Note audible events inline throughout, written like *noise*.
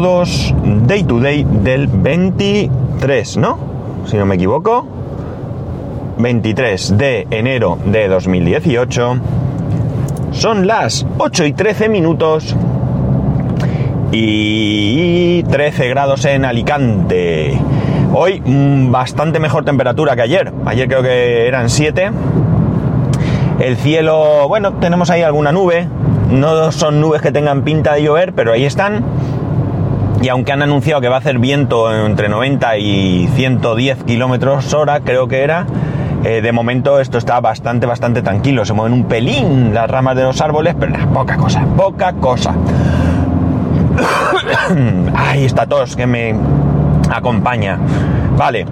todos. Day to day del 23, ¿no? Si no me equivoco. 23 de enero de 2018. Son las 8 y 13 minutos. Y 13 grados en Alicante. Hoy mm, bastante mejor temperatura que ayer. Ayer creo que eran 7. El cielo, bueno, tenemos ahí alguna nube. No son nubes que tengan pinta de llover, pero ahí están. Y aunque han anunciado que va a hacer viento entre 90 y 110 kilómetros hora, creo que era, eh, de momento esto está bastante, bastante tranquilo. Se mueven un pelín las ramas de los árboles, pero poca cosa, poca cosa. *coughs* Ahí está tos que me acompaña. Vale.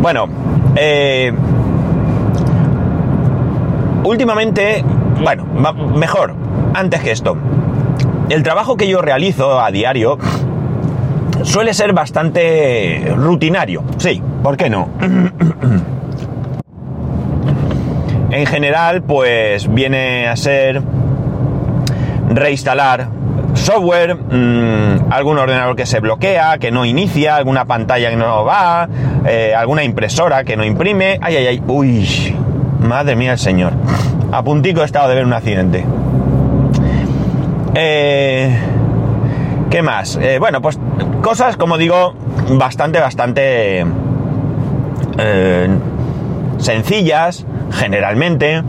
Bueno, eh, últimamente, bueno, mejor, antes que esto, el trabajo que yo realizo a diario suele ser bastante rutinario, sí, ¿por qué no? en general, pues viene a ser reinstalar software, mmm, algún ordenador que se bloquea, que no inicia, alguna pantalla que no va, eh, alguna impresora que no imprime. Ay, ay, ay, uy, madre mía el señor. A puntico he estado de ver un accidente. Eh, ¿Qué más? Eh, bueno, pues cosas, como digo, bastante, bastante eh, sencillas, generalmente,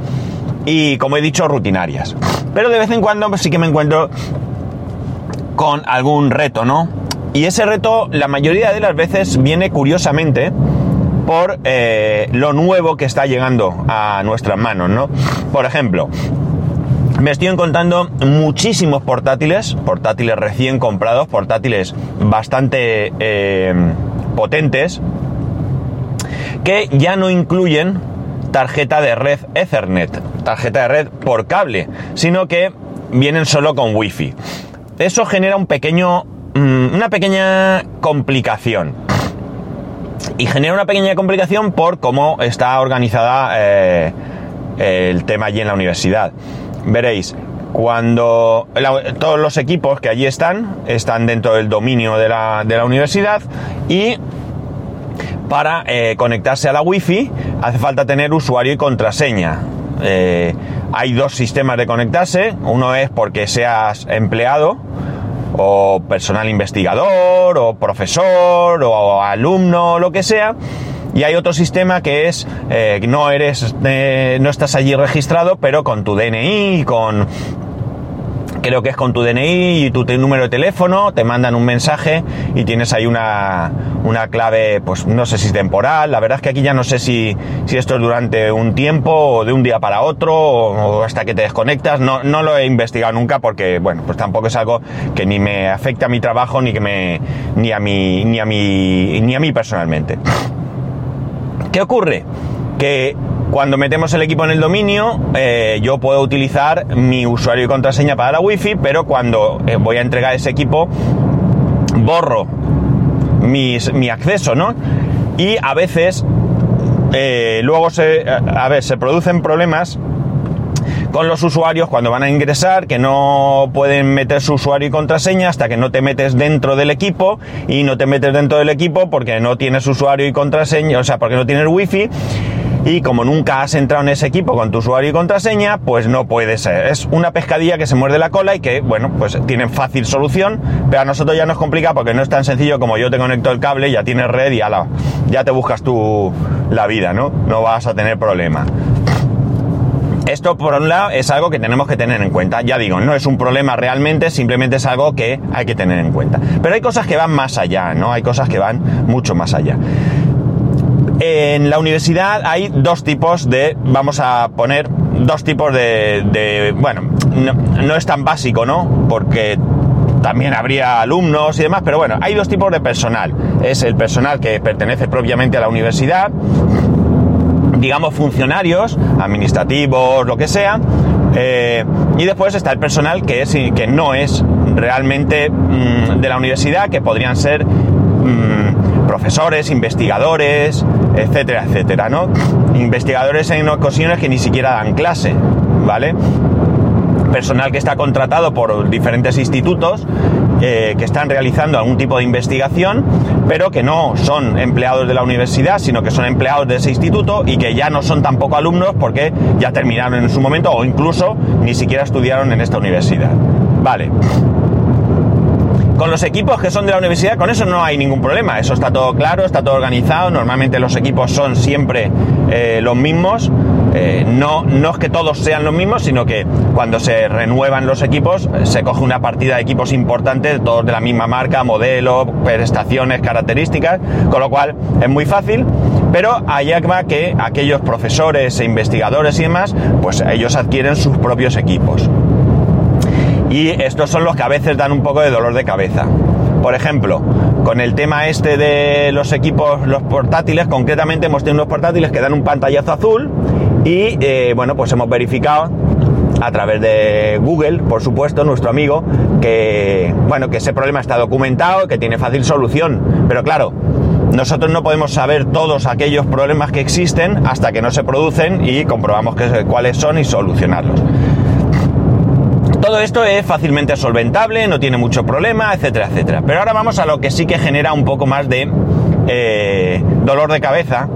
y como he dicho, rutinarias. Pero de vez en cuando pues, sí que me encuentro con algún reto, ¿no? Y ese reto, la mayoría de las veces, viene curiosamente por eh, lo nuevo que está llegando a nuestras manos, ¿no? Por ejemplo, me estoy encontrando muchísimos portátiles, portátiles recién comprados, portátiles bastante eh, potentes, que ya no incluyen tarjeta de red Ethernet, tarjeta de red por cable, sino que vienen solo con Wi-Fi. Eso genera un pequeño, mm, una pequeña complicación. Y genera una pequeña complicación por cómo está organizada eh, el tema allí en la universidad veréis, cuando todos los equipos que allí están, están dentro del dominio de la, universidad y para eh, conectarse a la wifi hace falta tener usuario y contraseña. Eh, hay dos sistemas de conectarse, uno es porque seas empleado o personal investigador o profesor o alumno, lo que sea, y hay otro sistema que es, eh, no eres, eh, no estás allí registrado, pero con tu DNI, con, creo que es con tu DNI y tu, número de teléfono, te mandan un mensaje y tienes ahí una, una, clave, pues no sé si temporal, la verdad es que aquí ya no sé si, si esto es durante un tiempo o de un día para otro o, hasta que te desconectas, no, no, lo he investigado nunca porque, bueno, pues tampoco es algo que ni me afecta a mi trabajo ni que me, ni a mí, ni a mí, ni a mí personalmente. ¿Qué ocurre? Que cuando metemos el equipo en el dominio, eh, yo puedo utilizar mi usuario y contraseña para la wifi, pero cuando eh, voy a entregar ese equipo, borro mi acceso, ¿no? Y a veces, eh, luego se, a ver, se producen problemas con los usuarios cuando van a ingresar, que no pueden meter su usuario y contraseña hasta que no te metes dentro del equipo y no te metes dentro del equipo porque no tienes usuario y contraseña, o sea, porque no tienes wifi y como nunca has entrado en ese equipo con tu usuario y contraseña, pues no puede ser. Es una pescadilla que se muerde la cola y que, bueno, pues tienen fácil solución, pero a nosotros ya nos complica porque no es tan sencillo como yo te conecto el cable, ya tienes red y ala, ya te buscas tú la vida, ¿no? No vas a tener problema. Esto, por un lado, es algo que tenemos que tener en cuenta. Ya digo, no es un problema realmente, simplemente es algo que hay que tener en cuenta. Pero hay cosas que van más allá, ¿no? Hay cosas que van mucho más allá. En la universidad hay dos tipos de, vamos a poner, dos tipos de, bueno, no, es tan básico, ¿no? Porque también habría alumnos y demás, pero bueno, hay dos tipos de personal. Es el personal que pertenece propiamente a la universidad, digamos, funcionarios, administrativos, lo que sea. Eh, y después está el personal que, es, que no es realmente mm, de la universidad, que podrían ser mm, profesores, investigadores, etcétera, etcétera, ¿no? Investigadores en ocasiones que ni siquiera dan clase, ¿vale? personal que está contratado por diferentes institutos eh, que están realizando algún tipo de investigación, pero que no son empleados de la universidad, sino que son empleados de ese instituto y que ya no son tampoco alumnos porque ya terminaron en su momento o incluso ni siquiera estudiaron en esta universidad. Vale. Con los equipos que son de la universidad, con eso no hay ningún problema. Eso está todo claro, está todo organizado. Normalmente los equipos son siempre eh, los mismos. Eh, no, no es que todos sean los mismos, sino que cuando se renuevan los equipos, se coge una partida de equipos importantes, todos de la misma marca, modelo, prestaciones, características, con lo cual es muy fácil. Pero allá va que aquellos profesores e investigadores y demás, pues ellos adquieren sus propios equipos. Y estos son los que a veces dan un poco de dolor de cabeza. Por ejemplo, con el tema este de los equipos, los portátiles, concretamente hemos tenido unos portátiles que dan un pantallazo azul y eh, bueno, pues hemos verificado a través de Google, por supuesto, nuestro amigo, que bueno, que ese problema está documentado, que tiene fácil solución. Pero claro, nosotros no podemos saber todos aquellos problemas que existen hasta que no se producen y comprobamos cuáles son y solucionarlos. Todo esto es fácilmente solventable, no tiene mucho problema, etcétera, etcétera. Pero ahora vamos a lo que sí que genera un poco más de eh, dolor de cabeza,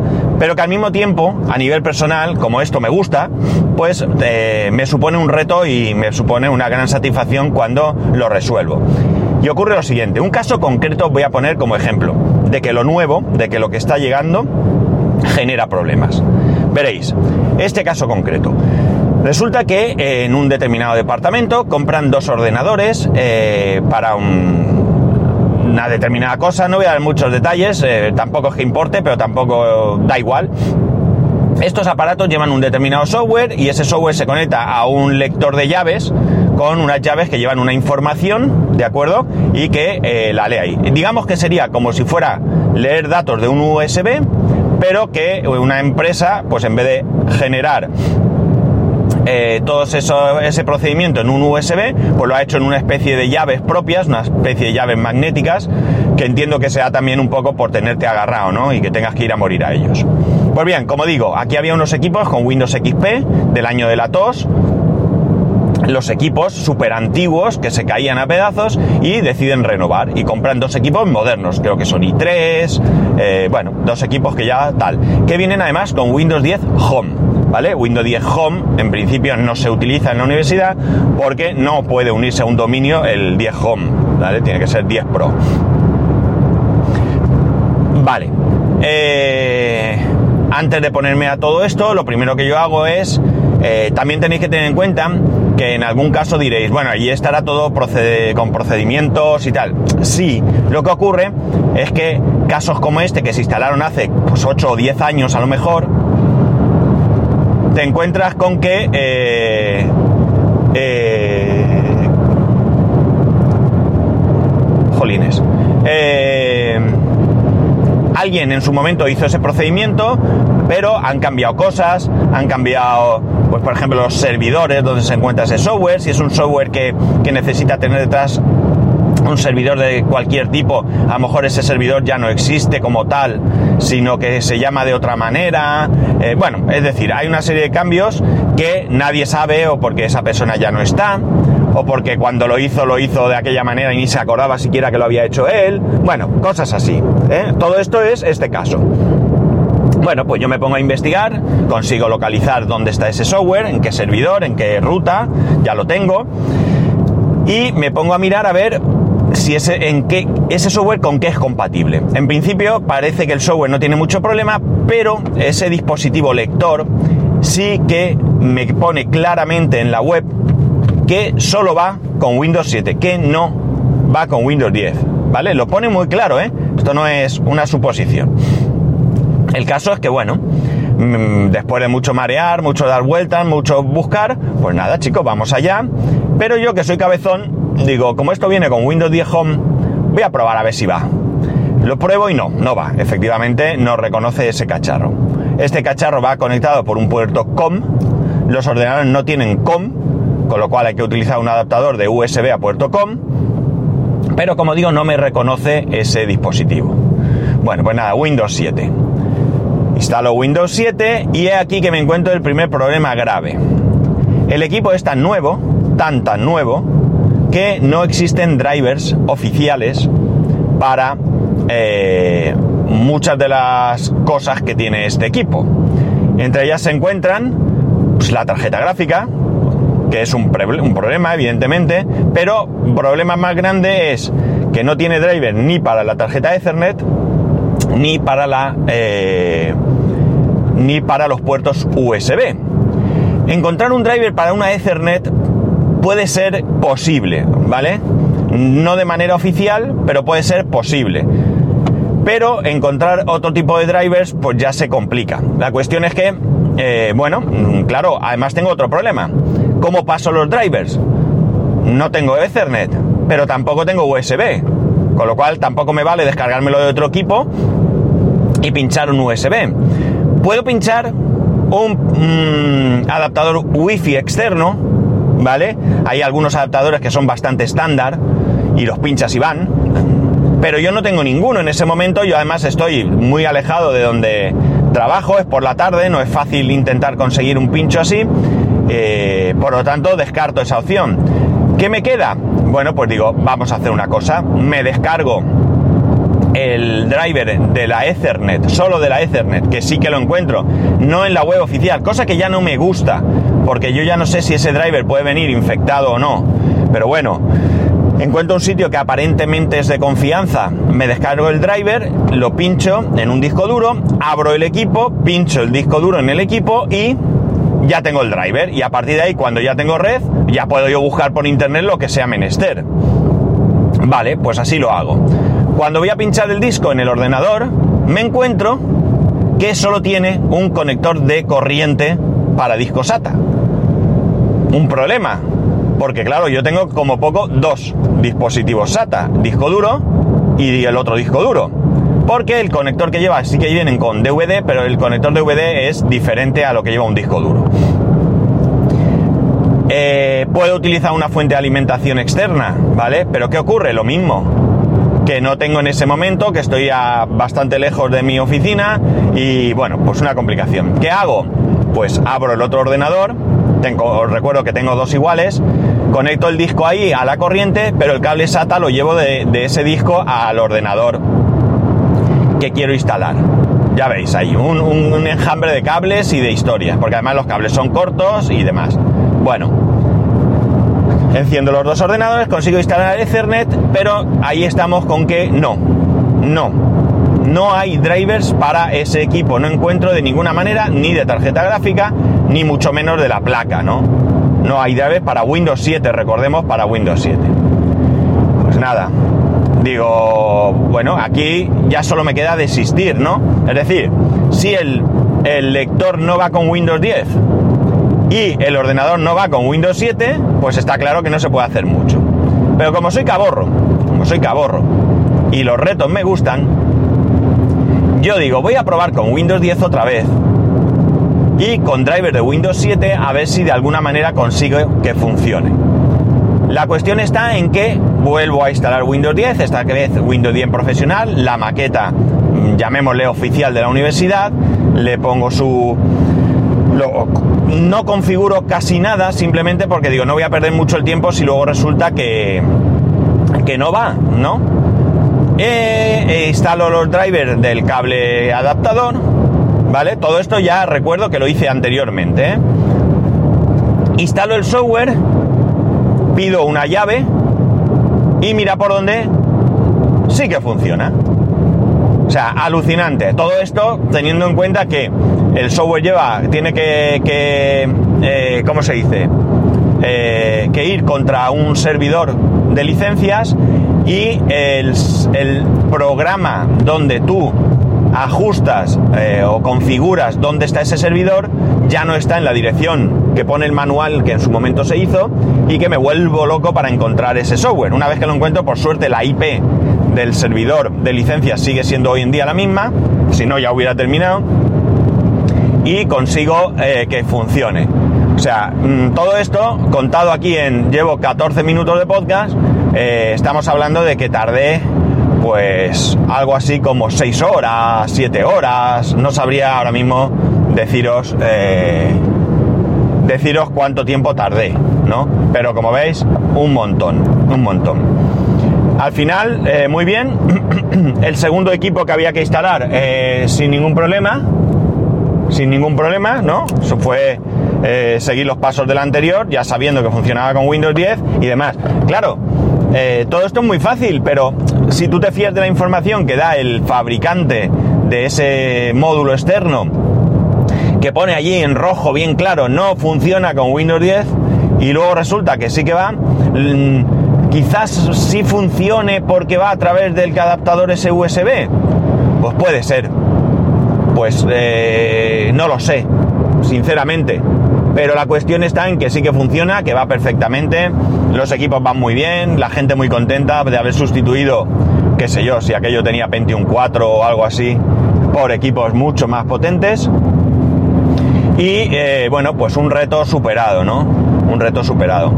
pero que al mismo tiempo, a nivel personal, como esto me gusta, pues eh, me supone un reto y me supone una gran satisfacción cuando lo resuelvo. Y ocurre lo siguiente, un caso concreto voy a poner como ejemplo, de que lo nuevo, de que lo que está llegando, genera problemas. Veréis, este caso concreto. Resulta que eh, en un determinado departamento compran dos ordenadores eh, para una determinada cosa. No voy a dar muchos detalles, eh, tampoco es que importe, pero tampoco da igual. Estos aparatos llevan un determinado software y ese software se conecta a un lector de llaves con unas llaves que llevan una información, ¿de acuerdo? Y que la lee ahí. Digamos que sería como si fuera leer datos de un USB, pero que una empresa, pues en vez de generar eh, todo ese procedimiento en un USB, pues lo ha hecho en una especie de llaves propias, una especie de llaves magnéticas, que entiendo que sea también un poco por tenerte agarrado, ¿no? Y que tengas que ir a morir a ellos. Pues bien, como digo, aquí había unos equipos con Windows XP del año de la tos, los equipos súper antiguos que se caían a pedazos y deciden renovar y compran dos equipos modernos, creo que son i3, eh, bueno, dos equipos que ya tal, que vienen además con Windows 10 Home. ¿Vale? Windows 10 Home en principio no se utiliza en la universidad porque no puede unirse a un dominio el 10 Home, ¿vale? Tiene que ser 10 Pro. Vale. Eh, antes de ponerme a todo esto, lo primero que yo hago es, eh, también tenéis que tener en cuenta que en algún caso diréis, bueno, allí estará todo con procedimientos y tal. Sí, lo que ocurre es que casos como este que se instalaron hace pues, 8 o 10 años a lo mejor, te encuentras con que eh, eh, jolines eh, alguien en su momento hizo ese procedimiento pero han cambiado cosas han cambiado pues por ejemplo los servidores donde se encuentra ese software. Si es un software que, que necesita tener detrás un servidor de cualquier tipo, a lo mejor ese servidor ya no existe como tal, sino que se llama de otra manera. Eh, bueno, es decir, hay una serie de cambios que nadie sabe o porque esa persona ya no está, o porque cuando lo hizo lo hizo de aquella manera y ni se acordaba siquiera que lo había hecho él. Bueno, cosas así. ¿eh? Todo esto es este caso. Bueno, pues yo me pongo a investigar, consigo localizar dónde está ese software, en qué servidor, en qué ruta, ya lo tengo, y me pongo a mirar a ver si ese, en qué, ese software con qué es compatible. En principio parece que el software no tiene mucho problema, pero ese dispositivo lector sí que me pone claramente en la web que solo va con Windows 7, que no va con Windows 10. ¿Vale? Lo pone muy claro, ¿eh? Esto no es una suposición. El caso es que, bueno, mm, después de mucho marear, mucho dar vueltas, mucho buscar, pues nada, chicos, vamos allá. Pero yo que soy cabezón, digo, como esto viene con Windows 10 Home, voy a probar a ver si va. Lo pruebo y no, no va. Efectivamente, no reconoce ese cacharro. Este cacharro va conectado por un puerto COM. Los ordenadores no tienen COM, con lo cual hay que utilizar un adaptador de USB a puerto COM. Pero como digo, no me reconoce ese dispositivo. Bueno, pues nada, Windows 7. Instalo Windows 7 y he aquí que me encuentro el primer problema grave. El equipo es tan nuevo tan tan nuevo que no existen drivers oficiales para eh, muchas de las cosas que tiene este equipo. Entre ellas se encuentran pues, la tarjeta gráfica, que es un, un, problema, evidentemente, pero problema más grande es que no tiene driver ni para la tarjeta Ethernet ni para la eh, ni para los puertos USB. Encontrar un driver para una Ethernet puede ser posible, ¿vale? No de manera oficial, pero puede ser posible. Pero encontrar otro tipo de drivers, pues ya se complica. La cuestión es que, eh, bueno, mm, claro, además tengo otro problema. ¿Cómo paso los drivers? No tengo Ethernet, pero tampoco tengo USB. Con lo cual tampoco me vale descargármelo de otro equipo y pinchar un USB. Puedo pinchar un mm, adaptador Wi-Fi externo, ¿vale? Hay algunos adaptadores que son bastante estándar y los pinchas y van. Pero yo no tengo ninguno en ese momento, yo además estoy muy alejado de donde trabajo, es por la tarde, no es fácil intentar conseguir un pincho así, eh, por lo tanto descarto esa opción. ¿Qué me queda? Bueno, pues digo, vamos a hacer una cosa, me descargo el driver de la Ethernet, solo de la Ethernet, que sí que lo encuentro, no en la web oficial, cosa que ya no me gusta, porque yo ya no sé si ese driver puede venir infectado o no. Pero bueno, encuentro un sitio que aparentemente es de confianza, me descargo el driver, lo pincho en un disco duro, abro el equipo, pincho el disco duro en el equipo y ya tengo el driver. Y a partir de ahí, cuando ya tengo red, ya puedo yo buscar por internet lo que sea menester. Vale, pues así lo hago. Cuando voy a pinchar el disco en el ordenador, me encuentro que solo tiene un conector de corriente para disco SATA. Un problema, porque claro, yo tengo como poco dos dispositivos SATA, disco duro y el otro disco duro. Porque el conector que lleva sí que vienen con DVD, pero el conector DVD es diferente a lo que lleva un disco duro. Eh, puedo utilizar una fuente de alimentación externa, ¿vale? Pero ¿qué ocurre? Lo mismo que no tengo en ese momento, que estoy a bastante lejos de mi oficina y bueno, pues una complicación. ¿Qué hago? Pues abro el otro ordenador, tengo, os recuerdo que tengo dos iguales, conecto el disco ahí a la corriente, pero el cable SATA lo llevo de, ese disco al ordenador que quiero instalar. Ya veis, hay un, un enjambre de cables y de historias, porque además los cables son cortos y demás. Bueno, Enciendo los dos ordenadores, consigo instalar Ethernet, pero ahí estamos con que no, no, no hay drivers para ese equipo. No encuentro de ninguna manera ni de tarjeta gráfica, ni mucho menos de la placa, ¿no? No hay drivers para Windows 7, recordemos, para Windows 7. Pues nada, digo, bueno, aquí ya solo me queda desistir, ¿no? Es decir, si el, el lector no va con Windows 10 y el ordenador no va con Windows 7, pues está claro que no se puede hacer mucho. Pero como soy caborro, como soy caborro, y los retos me gustan, yo digo, voy a probar con Windows 10 otra vez y con driver de Windows 7 a ver si de alguna manera consigo que funcione. La cuestión está en que vuelvo a instalar Windows 10, esta vez Windows 10 profesional, la maqueta, mm, llamémosle oficial de la universidad, le pongo su, no configuro casi nada simplemente porque digo, no voy a perder mucho el tiempo si luego resulta que, que no va, ¿no? E, instalo los drivers del cable adaptador, ¿vale? Todo esto ya recuerdo que lo hice anteriormente. ¿eh? Instalo el software, pido una llave y mira por dónde sí que funciona. O sea, alucinante. Todo esto teniendo en cuenta que el software lleva, tiene que, eh, ¿cómo se dice? Eh, que ir contra un servidor de licencias y el, programa donde tú ajustas eh, o configuras dónde está ese servidor ya no está en la dirección que pone el manual que en su momento se hizo y que me vuelvo loco para encontrar ese software. Una vez que lo encuentro, por suerte la IP del servidor de licencias sigue siendo hoy en día la misma, si no ya hubiera terminado y consigo eh, que funcione. O sea, mm, todo esto contado aquí en llevo 14 minutos de podcast, eh, estamos hablando de que tardé pues algo así como 6 horas, 7 horas, no sabría ahora mismo deciros eh, deciros cuánto tiempo tardé, ¿no? Pero como veis, un montón, un montón. Al final, eh, muy bien, *clears throat* el segundo equipo que había que instalar sin ningún problema, sin ningún problema, ¿no? Fue seguir los pasos del anterior, ya sabiendo que funcionaba con Windows 10 y demás. Claro, todo esto es muy fácil, pero si tú te fías de la información que da el fabricante de ese módulo externo, que pone allí en rojo bien claro, no funciona con Windows 10, y luego resulta que sí que va, mm, quizás sí funcione porque va a través del adaptador ese USB. Pues puede ser. Pues eh, no lo sé, sinceramente. Pero la cuestión está en que sí que funciona, que va perfectamente, los equipos van muy bien, la gente muy contenta de haber sustituido, qué sé yo, si aquello tenía Pentium 4 o algo así, por equipos mucho más potentes. Y eh, bueno, pues un reto superado, ¿no? Un reto superado.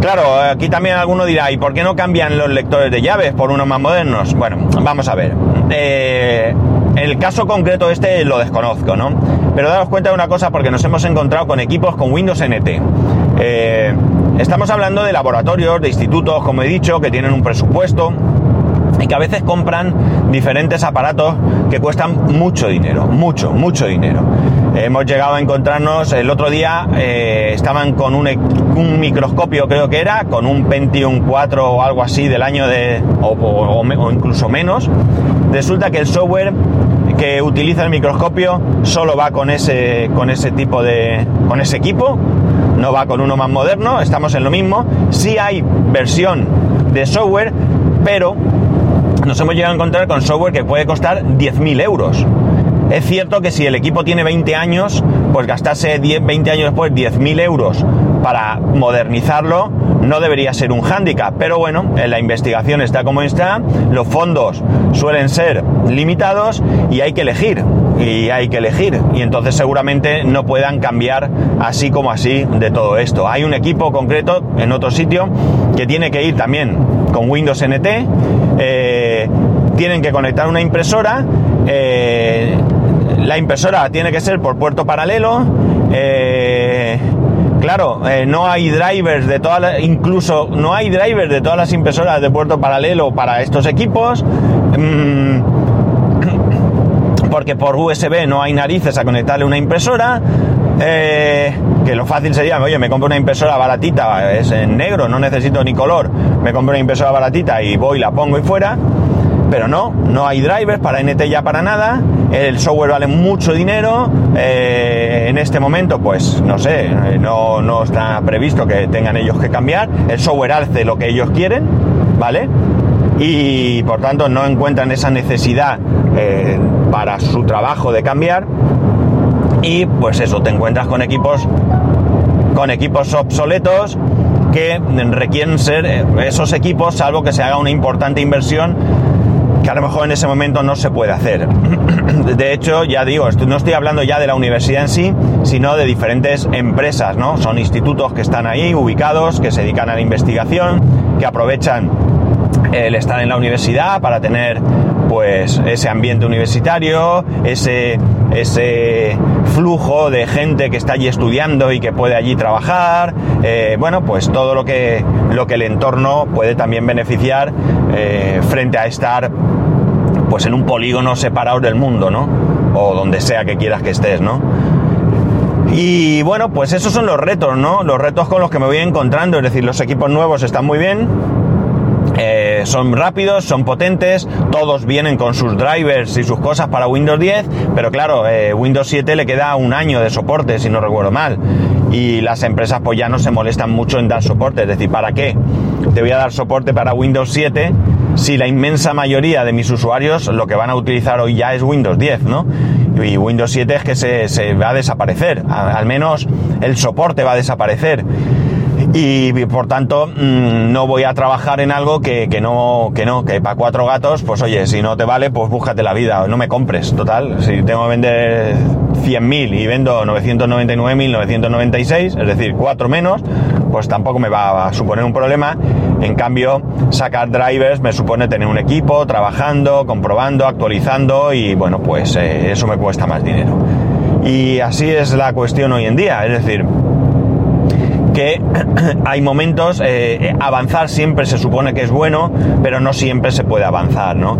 Claro, aquí también alguno dirá, ¿y por qué no cambian los lectores de llaves por unos más modernos? Bueno, vamos a ver. Eh, el caso concreto este lo desconozco, ¿no? Pero daros cuenta de una cosa porque nos hemos encontrado con equipos con Windows NT. Eh, estamos hablando de laboratorios, de institutos, como he dicho, que tienen un presupuesto y que a veces compran diferentes aparatos que cuestan mucho dinero, mucho, mucho dinero. Hemos llegado a encontrarnos, el otro día eh, estaban con un, microscopio creo que era, con un Pentium 4 o algo así del año de, o, incluso menos. Resulta que el software que utiliza el microscopio solo va con ese, con ese tipo de, con ese equipo, no va con uno más moderno, estamos en lo mismo. Sí hay versión de software, pero nos hemos llegado a encontrar con software que puede costar 10.000 euros. Es cierto que si el equipo tiene 20 años, pues gastarse 10, 20 años después 10.000 euros para modernizarlo no debería ser un hándicap. Pero bueno, en la investigación está como está, los fondos suelen ser limitados y hay que elegir. Y hay que elegir. Y entonces seguramente no puedan cambiar así como así de todo esto. Hay un equipo concreto en otro sitio que tiene que ir también con Windows NT. Eh, tienen que conectar una impresora. Eh, la impresora tiene que ser por puerto paralelo. Eh, claro, no hay drivers de todas las, incluso no hay drivers de todas las impresoras de puerto paralelo para estos equipos. Mm, porque por USB no hay narices a conectarle una impresora. Eh, que lo fácil sería, oye, me compro una impresora baratita, es en negro, no necesito ni color, me compro una impresora baratita y voy, la pongo y fuera, pero no, no hay drivers para NT ya para nada, el software vale mucho dinero, eh, en este momento pues no sé, no, no está previsto que tengan ellos que cambiar, el software hace lo que ellos quieren, ¿vale? Y por tanto no encuentran esa necesidad eh, para su trabajo de cambiar. Y pues eso, te encuentras con equipos con equipos obsoletos que requieren ser eh, esos equipos, salvo que se haga una importante inversión que a lo mejor en ese momento no se puede hacer. *clears throat* De hecho, ya digo, no estoy hablando ya de la universidad en sí, sino de diferentes empresas, ¿no? Son institutos que están ahí ubicados, que se dedican a la investigación, que aprovechan el estar en la universidad para tener pues ese ambiente universitario, ese, ese flujo de gente que está allí estudiando y que puede allí trabajar, eh, bueno, pues todo lo que, lo que el entorno puede también beneficiar eh, frente a estar pues en un polígono separado del mundo, ¿no? O donde sea que quieras que estés, ¿no? Y bueno, pues esos son los retos, ¿no? Los retos con los que me voy encontrando, es decir, los equipos nuevos están muy bien, eh, son rápidos, son potentes, todos vienen con sus drivers y sus cosas para Windows 10, pero claro, eh, Windows 7 le queda un año de soporte, si no recuerdo mal. Y las empresas pues ya no se molestan mucho en dar soporte, es decir, ¿para qué? Te voy a dar soporte para Windows 7 si la inmensa mayoría de mis usuarios lo que van a utilizar hoy ya es Windows 10, ¿no? Y Windows 7 es que se, va a desaparecer, al menos el soporte va a desaparecer y por tanto mm, no voy a trabajar en algo que, no, que no, que para cuatro gatos, pues oye, si no te vale, pues búscate la vida, no me compres, total, si tengo que vender 100.000 y vendo 999.996, es decir, cuatro menos, pues tampoco me va a suponer un problema. En cambio, sacar drivers me supone tener un equipo trabajando, comprobando, actualizando y bueno, pues eh, eso me cuesta más dinero. Y así es la cuestión hoy en día, es decir, que *clears throat* hay momentos, eh, avanzar siempre se supone que es bueno, pero no siempre se puede avanzar, ¿no?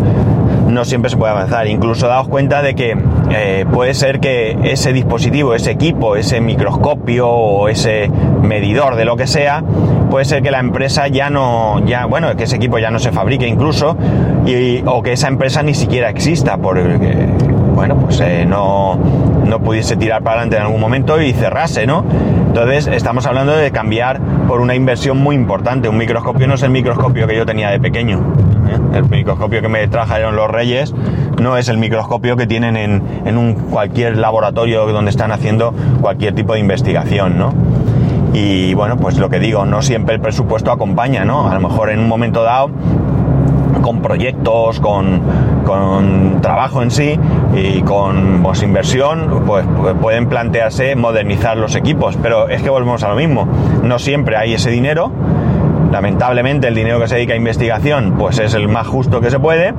No siempre se puede avanzar. Incluso daos cuenta de que eh, puede ser que ese dispositivo, ese equipo, ese microscopio o ese medidor de lo que sea, puede ser que la empresa ya no, ya, bueno, que ese equipo ya no se fabrique incluso, y, o que esa empresa ni siquiera exista, porque, bueno, pues eh, no, no pudiese tirar para adelante en algún momento y cerrase, ¿no? Entonces estamos hablando de cambiar por una inversión muy importante. Un microscopio no es el microscopio que yo tenía de pequeño. ¿eh? El microscopio que me trajeron los reyes no es el microscopio que tienen en, en un, cualquier laboratorio donde están haciendo cualquier tipo de investigación, ¿no? Y bueno, pues lo que digo, no siempre el presupuesto acompaña, ¿no? A lo mejor en un momento dado con proyectos, con, con, trabajo en sí y con pues, inversión, pues pueden plantearse modernizar los equipos. Pero es que volvemos a lo mismo. No siempre hay ese dinero. Lamentablemente el dinero que se dedica a investigación pues es el más justo que se puede.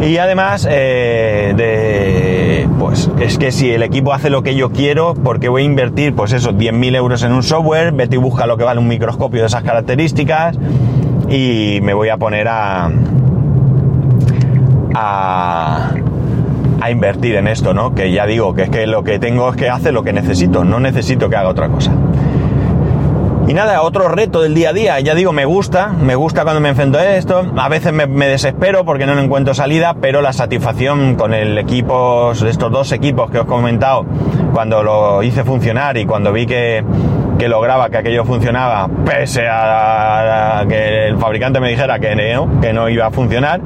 Y además, eh, de, pues es que si el equipo hace lo que yo quiero, porque voy a invertir, pues eso, 10.000 euros en un software, vete y busca lo que vale un microscopio de esas características y me voy a poner a, a, invertir en esto, ¿no? Que ya digo, que es que lo que tengo es que hacer lo que necesito, no necesito que haga otra cosa. Y nada, otro reto del día a día, ya digo, me gusta, me gusta cuando me enfrento a esto, a veces me, me desespero porque no encuentro salida, pero la satisfacción con el equipo, estos dos equipos que os he comentado, cuando lo hice funcionar y cuando vi que, que lograba que aquello funcionaba, pese a, a, que el fabricante me dijera que no, que no iba a funcionar,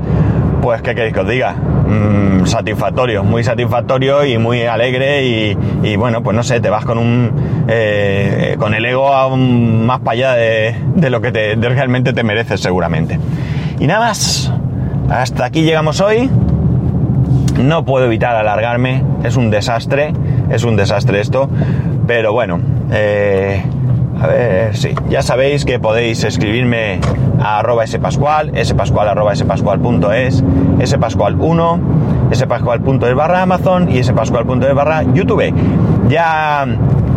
pues qué queréis que os diga, mm, satisfactorio, muy satisfactorio y muy alegre y, bueno, pues no sé, te vas con un eh, con el ego aún más para allá de, de lo que te, realmente te mereces seguramente. Y nada más, hasta aquí llegamos hoy. No puedo evitar alargarme, es un desastre, es un desastre esto, pero bueno, eh, a ver, sí, ya sabéis que podéis escribirme a arroba spascual, spascual arroba spascual.es, spascual1, spascual.es barra Amazon y spascual.es barra YouTube. Ya,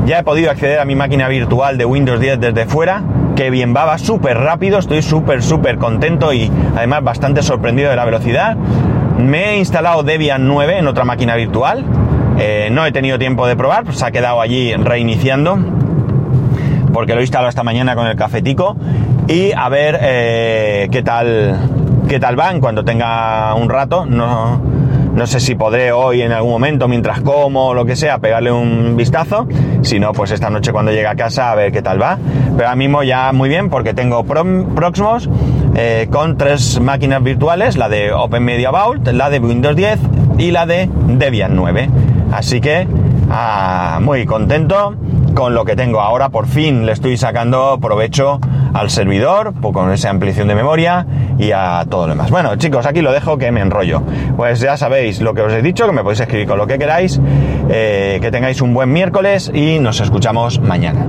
ya he podido acceder a mi máquina virtual de Windows 10 desde fuera, que bien va, va súper rápido, estoy súper, súper contento y además bastante sorprendido de la velocidad. Me he instalado Debian 9 en otra máquina virtual, eh, no he tenido tiempo de probar, pues se ha quedado allí reiniciando, porque lo he instalado esta mañana con el cafetico y a ver eh, qué tal qué tal van cuando tenga un rato. No, no sé si podré hoy en algún momento, mientras como o lo que sea, pegarle un vistazo. Si no, pues esta noche cuando llegue a casa a ver qué tal va. Pero ahora mismo ya muy bien porque tengo Proxmos eh, con tres máquinas virtuales, la de Open Media Vault, la de Windows 10 y la de Debian 9. Así que ah, muy contento con lo que tengo ahora. Por fin le estoy sacando provecho al servidor, con esa ampliación de memoria y a todo lo demás. Bueno, chicos, aquí lo dejo que me enrollo. Pues ya sabéis lo que os he dicho, que me podéis escribir con lo que queráis. Eh, que tengáis un buen miércoles y nos escuchamos mañana.